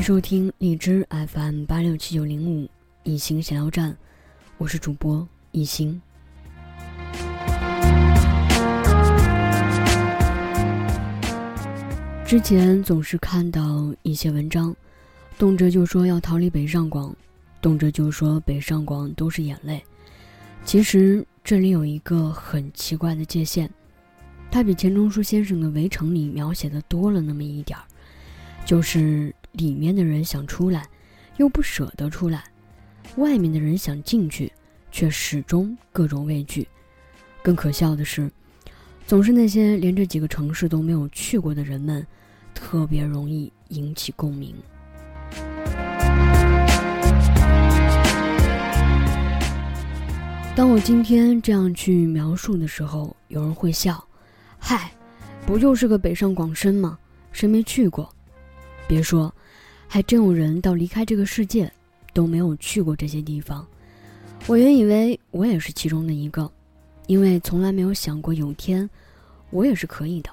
迎收听荔枝 FM 八六七九零五一心闲聊站，我是主播一心。之前总是看到一些文章，动辄就说要逃离北上广，动辄就说北上广都是眼泪。其实这里有一个很奇怪的界限，它比钱钟书先生的《围城》里描写的多了那么一点儿，就是里面的人想出来，又不舍得出来；外面的人想进去，却始终各种畏惧。更可笑的是，总是那些连这几个城市都没有去过的人们。特别容易引起共鸣。当我今天这样去描述的时候，有人会笑：“嗨，不就是个北上广深吗？谁没去过？”别说，还真有人到离开这个世界都没有去过这些地方。我原以为我也是其中的一个，因为从来没有想过有天我也是可以的。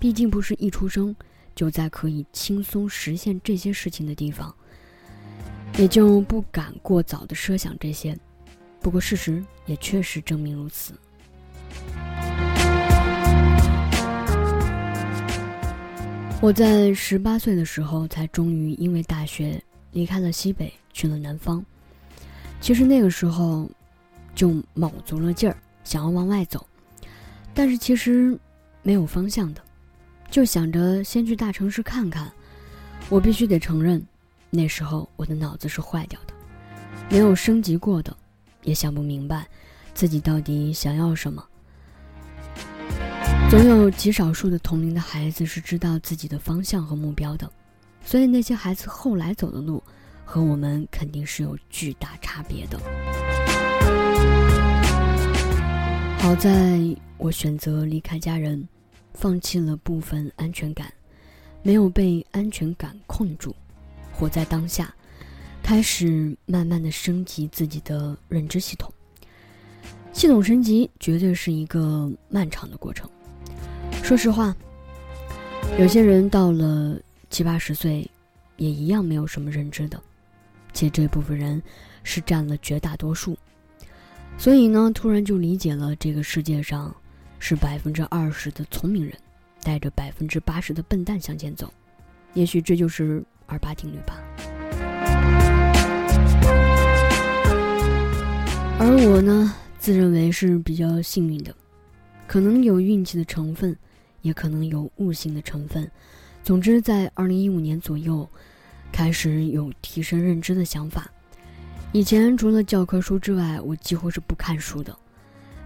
毕竟不是一出生。就在可以轻松实现这些事情的地方，也就不敢过早的设想这些。不过事实也确实证明如此。我在十八岁的时候，才终于因为大学离开了西北，去了南方。其实那个时候，就卯足了劲儿想要往外走，但是其实没有方向的。就想着先去大城市看看，我必须得承认，那时候我的脑子是坏掉的，没有升级过的，也想不明白自己到底想要什么。总有极少数的同龄的孩子是知道自己的方向和目标的，所以那些孩子后来走的路，和我们肯定是有巨大差别的。好在我选择离开家人。放弃了部分安全感，没有被安全感困住，活在当下，开始慢慢的升级自己的认知系统。系统升级绝对是一个漫长的过程。说实话，有些人到了七八十岁，也一样没有什么认知的，且这部分人是占了绝大多数。所以呢，突然就理解了这个世界上。是百分之二十的聪明人，带着百分之八十的笨蛋向前走，也许这就是二八定律吧。而我呢，自认为是比较幸运的，可能有运气的成分，也可能有悟性的成分。总之，在二零一五年左右，开始有提升认知的想法。以前除了教科书之外，我几乎是不看书的。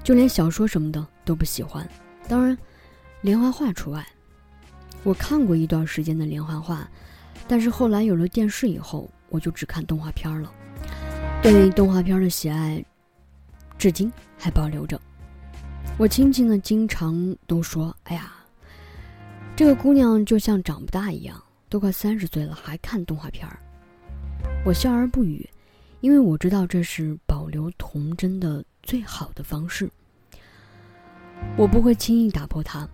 就连小说什么的都不喜欢，当然，连环画除外。我看过一段时间的连环画，但是后来有了电视以后，我就只看动画片了。对动画片的喜爱，至今还保留着。我亲戚呢，经常都说：“哎呀，这个姑娘就像长不大一样，都快三十岁了还看动画片儿。”我笑而不语，因为我知道这是保留童真的。最好的方式，我不会轻易打破它。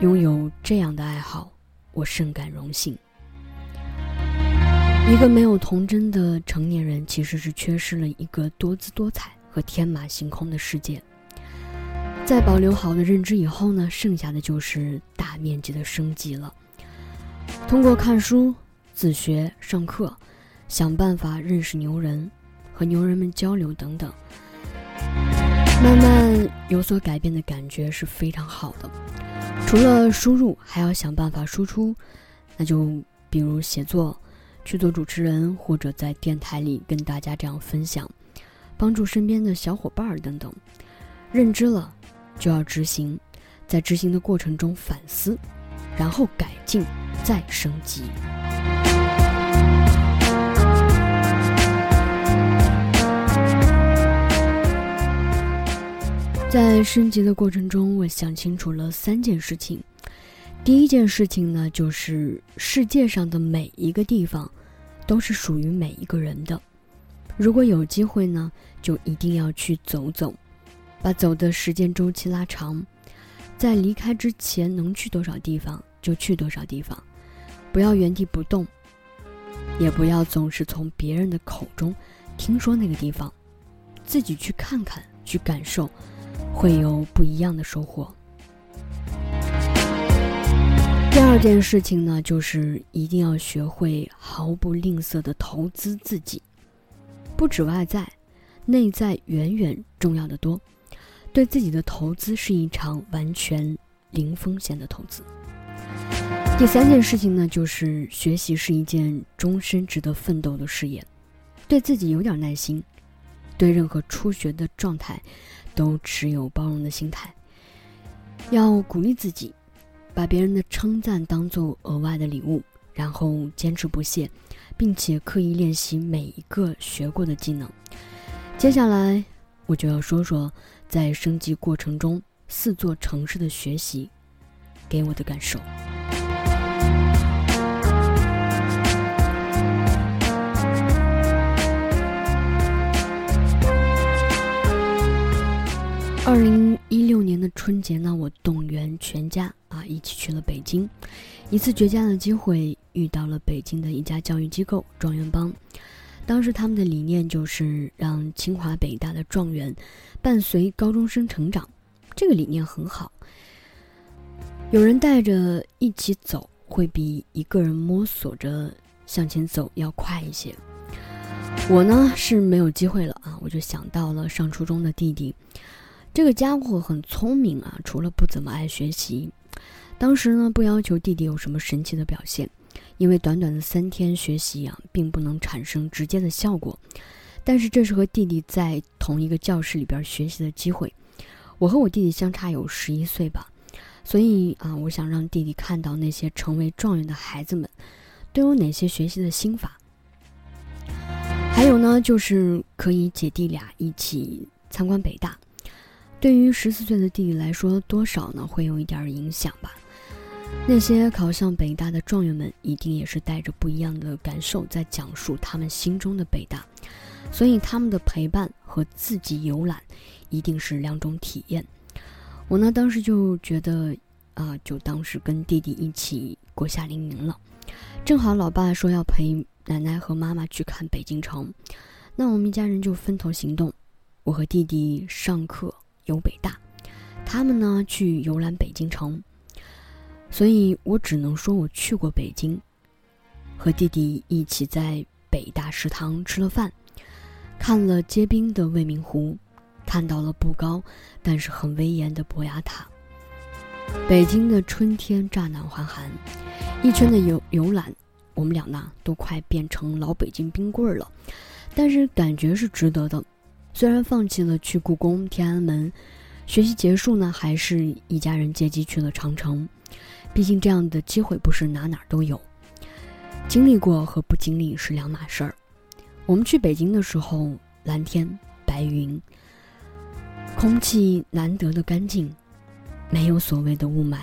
拥有这样的爱好，我甚感荣幸。一个没有童真的成年人，其实是缺失了一个多姿多彩和天马行空的世界。在保留好的认知以后呢，剩下的就是大面积的升级了。通过看书、自学、上课，想办法认识牛人，和牛人们交流等等。慢慢有所改变的感觉是非常好的。除了输入，还要想办法输出。那就比如写作，去做主持人，或者在电台里跟大家这样分享，帮助身边的小伙伴等等。认知了，就要执行，在执行的过程中反思，然后改进，再升级。在升级的过程中，我想清楚了三件事情。第一件事情呢，就是世界上的每一个地方，都是属于每一个人的。如果有机会呢，就一定要去走走，把走的时间周期拉长，在离开之前能去多少地方就去多少地方，不要原地不动。也不要总是从别人的口中听说那个地方，自己去看看，去感受，会有不一样的收获。第二件事情呢，就是一定要学会毫不吝啬的投资自己，不止外在，内在远远重要的多。对自己的投资是一场完全零风险的投资。第三件事情呢，就是学习是一件终身值得奋斗的事业，对自己有点耐心，对任何初学的状态都持有包容的心态，要鼓励自己。把别人的称赞当做额外的礼物，然后坚持不懈，并且刻意练习每一个学过的技能。接下来，我就要说说在升级过程中四座城市的学习给我的感受。二零一六年的春节呢，我动员全家啊一起去了北京，一次绝佳的机会遇到了北京的一家教育机构——状元帮。当时他们的理念就是让清华北大的状元伴随高中生成长，这个理念很好。有人带着一起走，会比一个人摸索着向前走要快一些。我呢是没有机会了啊，我就想到了上初中的弟弟。这个家伙很聪明啊，除了不怎么爱学习。当时呢，不要求弟弟有什么神奇的表现，因为短短的三天学习啊，并不能产生直接的效果。但是这是和弟弟在同一个教室里边学习的机会。我和我弟弟相差有十一岁吧，所以啊，我想让弟弟看到那些成为状元的孩子们都有哪些学习的心法。还有呢，就是可以姐弟俩一起参观北大。对于十四岁的弟弟来说，多少呢会有一点影响吧。那些考上北大的状元们，一定也是带着不一样的感受，在讲述他们心中的北大。所以他们的陪伴和自己游览，一定是两种体验。我呢，当时就觉得，啊，就当时跟弟弟一起过夏令营了。正好老爸说要陪奶奶和妈妈去看北京城，那我们一家人就分头行动。我和弟弟上课。游北大，他们呢去游览北京城，所以我只能说我去过北京，和弟弟一起在北大食堂吃了饭，看了结冰的未名湖，看到了不高但是很威严的博雅塔。北京的春天乍暖还寒，一圈的游游览，我们俩呢都快变成老北京冰棍了，但是感觉是值得的。虽然放弃了去故宫、天安门，学习结束呢，还是一家人接机去了长城。毕竟这样的机会不是哪哪都有，经历过和不经历是两码事儿。我们去北京的时候，蓝天白云，空气难得的干净，没有所谓的雾霾。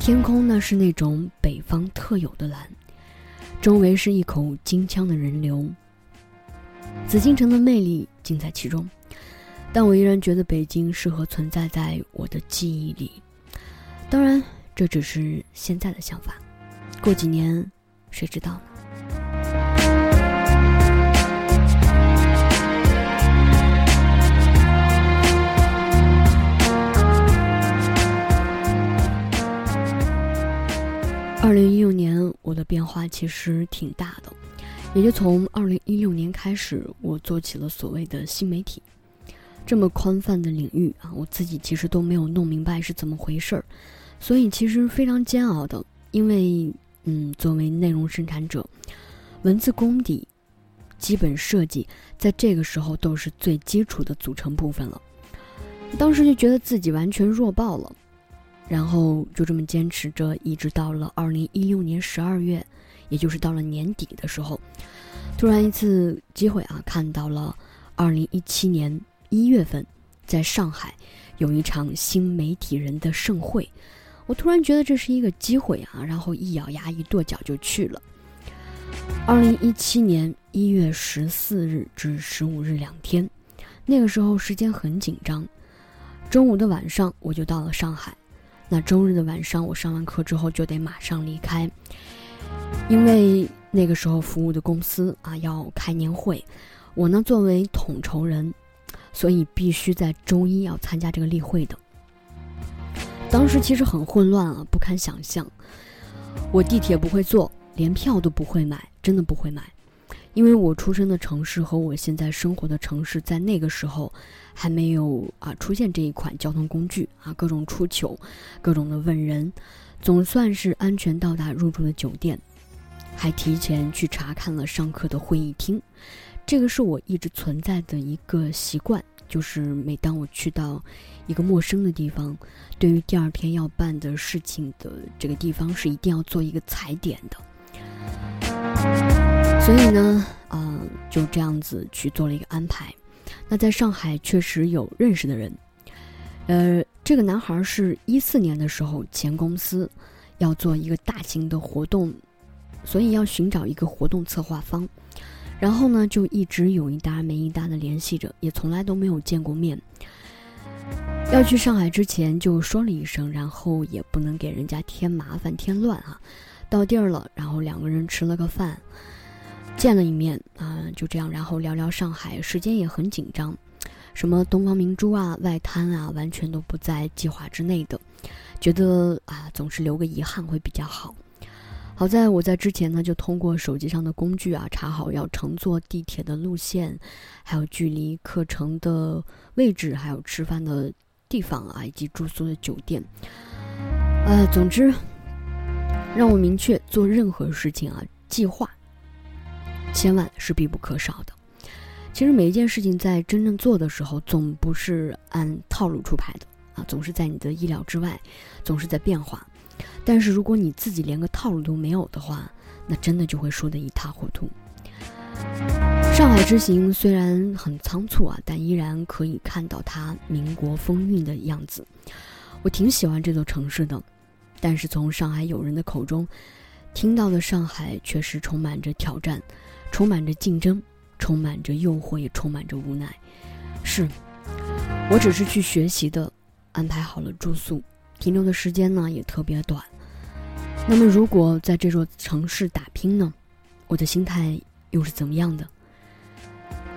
天空呢是那种北方特有的蓝，周围是一口京腔的人流。紫禁城的魅力尽在其中，但我依然觉得北京适合存在在我的记忆里。当然，这只是现在的想法，过几年，谁知道呢？二零一六年，我的变化其实挺大的。也就从二零一六年开始，我做起了所谓的新媒体，这么宽泛的领域啊，我自己其实都没有弄明白是怎么回事儿，所以其实非常煎熬的。因为，嗯，作为内容生产者，文字功底、基本设计，在这个时候都是最基础的组成部分了。当时就觉得自己完全弱爆了，然后就这么坚持着，一直到了二零一六年十二月。也就是到了年底的时候，突然一次机会啊，看到了二零一七年一月份在上海有一场新媒体人的盛会，我突然觉得这是一个机会啊，然后一咬牙一跺脚就去了。二零一七年一月十四日至十五日两天，那个时候时间很紧张，中午的晚上我就到了上海，那周日的晚上我上完课之后就得马上离开。因为那个时候服务的公司啊要开年会，我呢作为统筹人，所以必须在周一要参加这个例会的。当时其实很混乱啊，不堪想象。我地铁不会坐，连票都不会买，真的不会买。因为我出生的城市和我现在生活的城市，在那个时候还没有啊出现这一款交通工具啊，各种出糗，各种的问人，总算是安全到达入住的酒店，还提前去查看了上课的会议厅。这个是我一直存在的一个习惯，就是每当我去到一个陌生的地方，对于第二天要办的事情的这个地方，是一定要做一个踩点的。所以呢，嗯，就这样子去做了一个安排。那在上海确实有认识的人，呃，这个男孩是一四年的时候前公司要做一个大型的活动，所以要寻找一个活动策划方，然后呢就一直有一搭没一搭的联系着，也从来都没有见过面。要去上海之前就说了一声，然后也不能给人家添麻烦添乱啊。到地儿了，然后两个人吃了个饭。见了一面啊，就这样，然后聊聊上海，时间也很紧张，什么东方明珠啊、外滩啊，完全都不在计划之内的，觉得啊，总是留个遗憾会比较好。好在我在之前呢，就通过手机上的工具啊，查好要乘坐地铁的路线，还有距离课程的位置，还有吃饭的地方啊，以及住宿的酒店。呃，总之，让我明确做任何事情啊，计划。千万是必不可少的。其实每一件事情在真正做的时候，总不是按套路出牌的啊，总是在你的意料之外，总是在变化。但是如果你自己连个套路都没有的话，那真的就会输得一塌糊涂。上海之行虽然很仓促啊，但依然可以看到它民国风韵的样子。我挺喜欢这座城市的，但是从上海友人的口中听到的上海，确实充满着挑战。充满着竞争，充满着诱惑，也充满着无奈。是，我只是去学习的，安排好了住宿，停留的时间呢也特别短。那么，如果在这座城市打拼呢，我的心态又是怎么样的？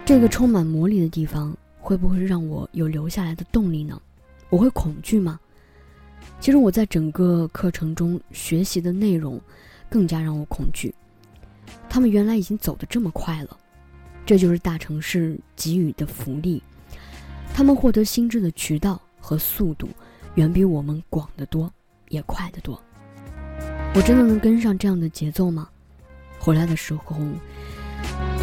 这个充满魔力的地方，会不会让我有留下来的动力呢？我会恐惧吗？其实我在整个课程中学习的内容，更加让我恐惧。他们原来已经走得这么快了，这就是大城市给予的福利。他们获得心智的渠道和速度，远比我们广得多，也快得多。我真的能跟上这样的节奏吗？回来的时候，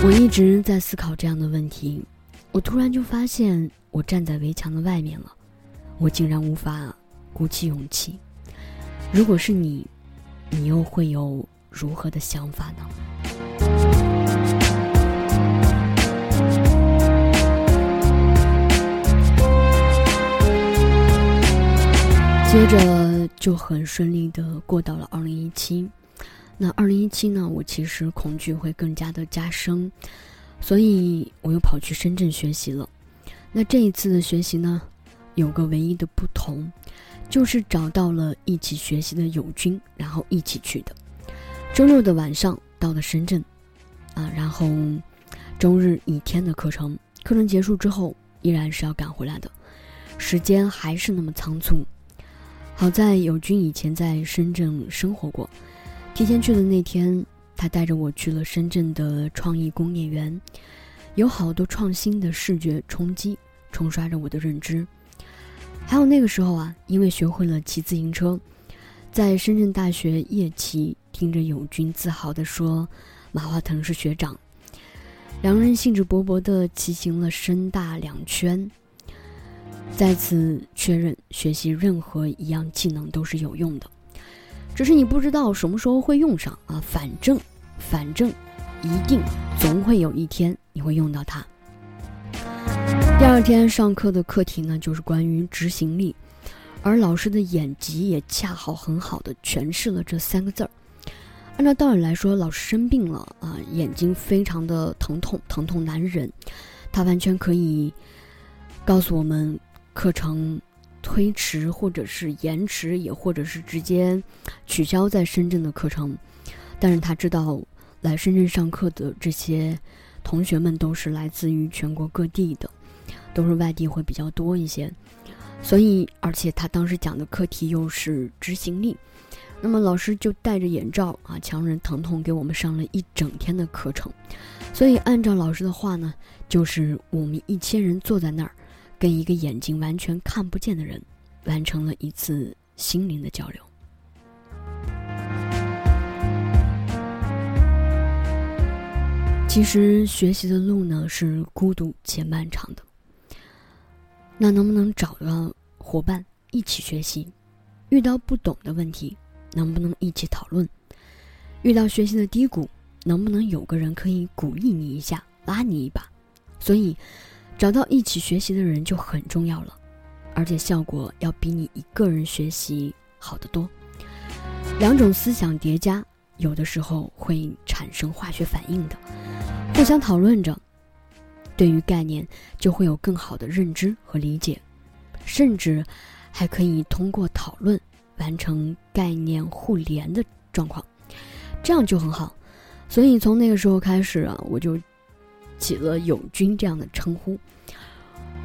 我一直在思考这样的问题。我突然就发现，我站在围墙的外面了，我竟然无法鼓起勇气。如果是你，你又会有如何的想法呢？接着就很顺利的过到了二零一七，那二零一七呢，我其实恐惧会更加的加深，所以我又跑去深圳学习了。那这一次的学习呢，有个唯一的不同，就是找到了一起学习的友军，然后一起去的。周六的晚上到了深圳，啊，然后周日一天的课程，课程结束之后依然是要赶回来的，时间还是那么仓促。好在友军以前在深圳生活过，提前去的那天，他带着我去了深圳的创意工业园，有好多创新的视觉冲击，冲刷着我的认知。还有那个时候啊，因为学会了骑自行车，在深圳大学夜骑，听着友军自豪地说：“马化腾是学长。”两人兴致勃勃地骑行了深大两圈。再次确认，学习任何一样技能都是有用的，只是你不知道什么时候会用上啊。反正，反正，一定总会有一天你会用到它。第二天上课的课题呢，就是关于执行力，而老师的眼疾也恰好很好的诠释了这三个字儿。按照道理来说，老师生病了啊，眼睛非常的疼痛，疼痛难忍，他完全可以告诉我们。课程推迟，或者是延迟，也或者是直接取消在深圳的课程。但是他知道来深圳上课的这些同学们都是来自于全国各地的，都是外地会比较多一些。所以，而且他当时讲的课题又是执行力，那么老师就戴着眼罩啊，强忍疼痛给我们上了一整天的课程。所以，按照老师的话呢，就是我们一千人坐在那儿，跟一个眼睛完全看不见的人，完成了一次心灵的交流。其实，学习的路呢是孤独且漫长的。那能不能找个伙伴一起学习？遇到不懂的问题，能不能一起讨论？遇到学习的低谷，能不能有个人可以鼓励你一下，拉你一把？所以，找到一起学习的人就很重要了，而且效果要比你一个人学习好得多。两种思想叠加，有的时候会产生化学反应的，互相讨论着。对于概念就会有更好的认知和理解，甚至还可以通过讨论完成概念互联的状况，这样就很好。所以从那个时候开始啊，我就起了“友军”这样的称呼，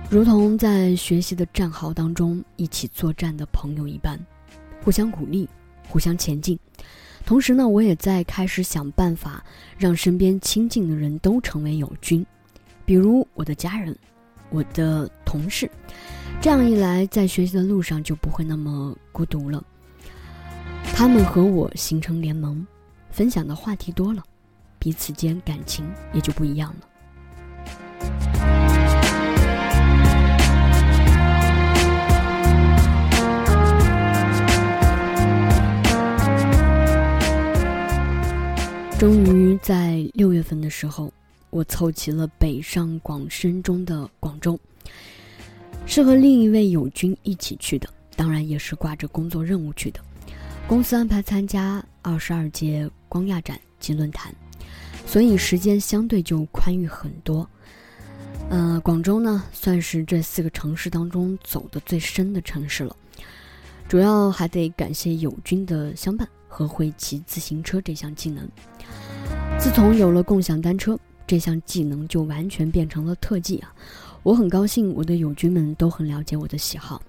如同在学习的战壕当中一起作战的朋友一般，互相鼓励，互相前进。同时呢，我也在开始想办法让身边亲近的人都成为友军。比如我的家人，我的同事，这样一来，在学习的路上就不会那么孤独了。他们和我形成联盟，分享的话题多了，彼此间感情也就不一样了。六月份的时候。我凑齐了北上广深中的广州，是和另一位友军一起去的，当然也是挂着工作任务去的。公司安排参加二十二届光亚展及论坛，所以时间相对就宽裕很多。呃，广州呢，算是这四个城市当中走的最深的城市了。主要还得感谢友军的相伴和会骑自行车这项技能。自从有了共享单车。这项技能就完全变成了特技啊！我很高兴，我的友军们都很了解我的喜好，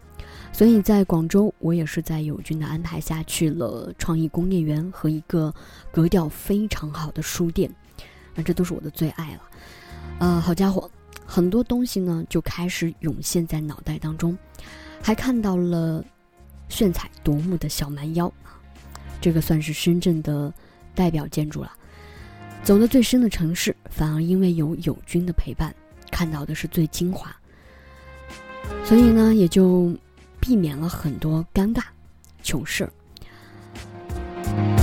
所以在广州，我也是在友军的安排下去了创意工业园和一个格调非常好的书店，啊，这都是我的最爱了。呃，好家伙，很多东西呢就开始涌现在脑袋当中，还看到了炫彩夺目的小蛮腰，这个算是深圳的代表建筑了。走的最深的城市，反而因为有友军的陪伴，看到的是最精华。所以呢，也就避免了很多尴尬、糗事。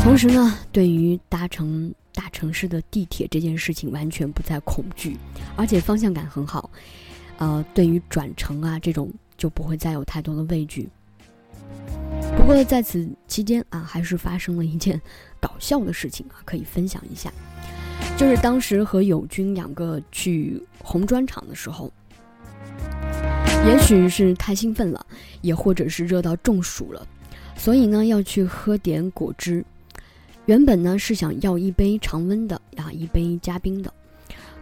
同时呢，对于搭乘大城市的地铁这件事情，完全不再恐惧，而且方向感很好。呃，对于转乘啊这种，就不会再有太多的畏惧。不过在此期间啊，还是发生了一件搞笑的事情啊，可以分享一下。就是当时和友军两个去红砖厂的时候，也许是太兴奋了，也或者是热到中暑了，所以呢要去喝点果汁。原本呢是想要一杯常温的呀，一杯加冰的。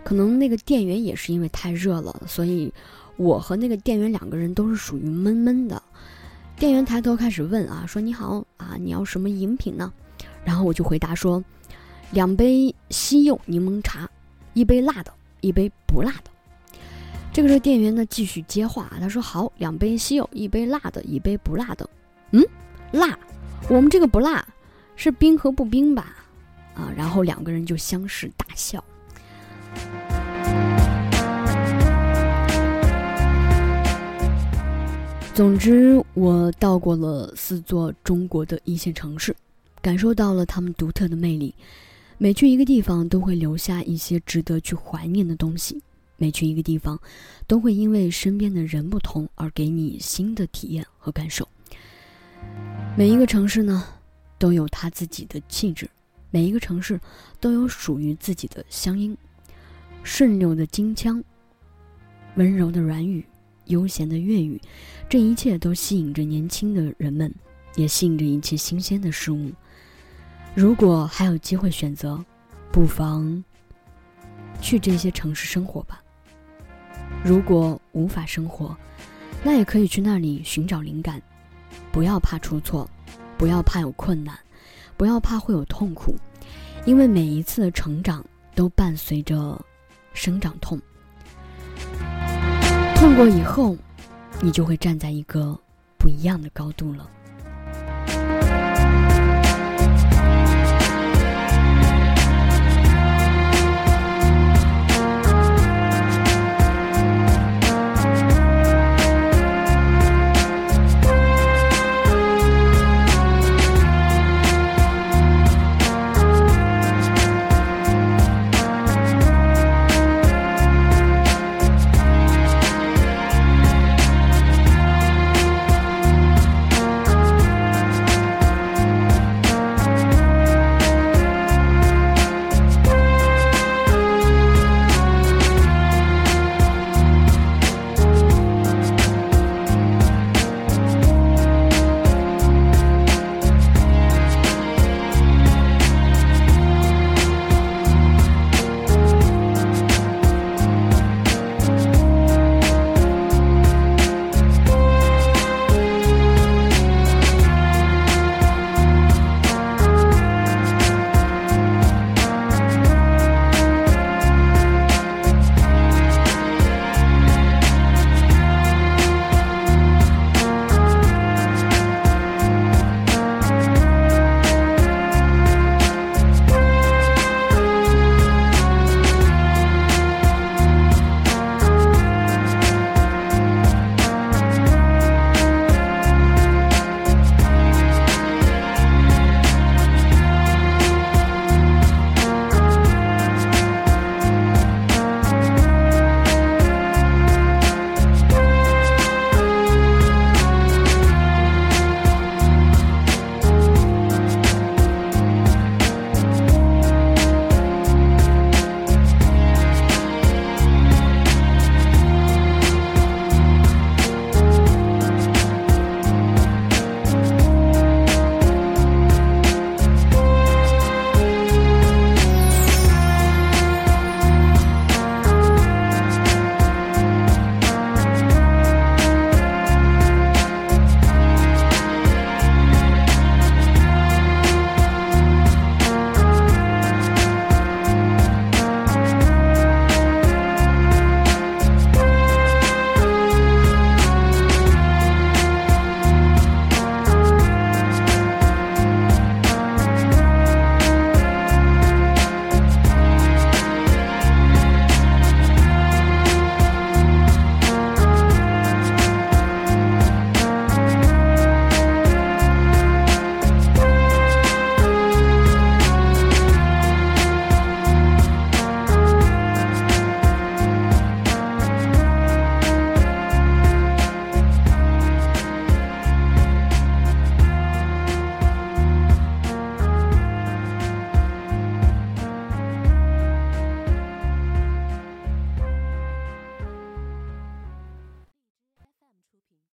可能那个店员也是因为太热了，所以我和那个店员两个人都是属于闷闷的。店员抬头开始问啊，说你好啊，你要什么饮品呢？然后我就回答说。两杯西柚柠檬茶，一杯辣的，一杯不辣的。这个时候店员呢继续接话，他说：“好，两杯西柚，一杯辣的，一杯不辣的。”嗯，辣，我们这个不辣，是冰和不冰吧？啊，然后两个人就相视大笑。总之，我到过了四座中国的一线城市，感受到了他们独特的魅力。每去一个地方，都会留下一些值得去怀念的东西；每去一个地方，都会因为身边的人不同而给你新的体验和感受。每一个城市呢，都有它自己的气质；每一个城市都有属于自己的乡音。顺溜的京腔，温柔的软语，悠闲的粤语，这一切都吸引着年轻的人们，也吸引着一切新鲜的事物。如果还有机会选择，不妨去这些城市生活吧。如果无法生活，那也可以去那里寻找灵感。不要怕出错，不要怕有困难，不要怕会有痛苦，因为每一次的成长都伴随着生长痛。痛过以后，你就会站在一个不一样的高度了。